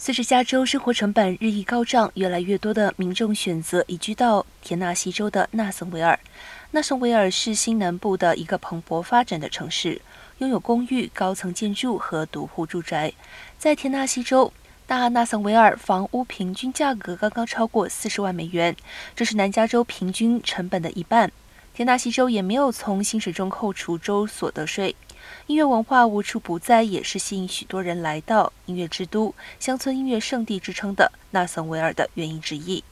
随着加州生活成本日益高涨，越来越多的民众选择移居到田纳西州的纳森维尔。纳森维尔是新南部的一个蓬勃发展的城市，拥有公寓、高层建筑和独户住宅。在田纳西州，大纳森维尔房屋平均价格刚刚超过四十万美元，这是南加州平均成本的一半。田纳西州也没有从薪水中扣除州所得税。音乐文化无处不在，也是吸引许多人来到音乐之都、乡村音乐圣地之称的纳森维尔的原因之一。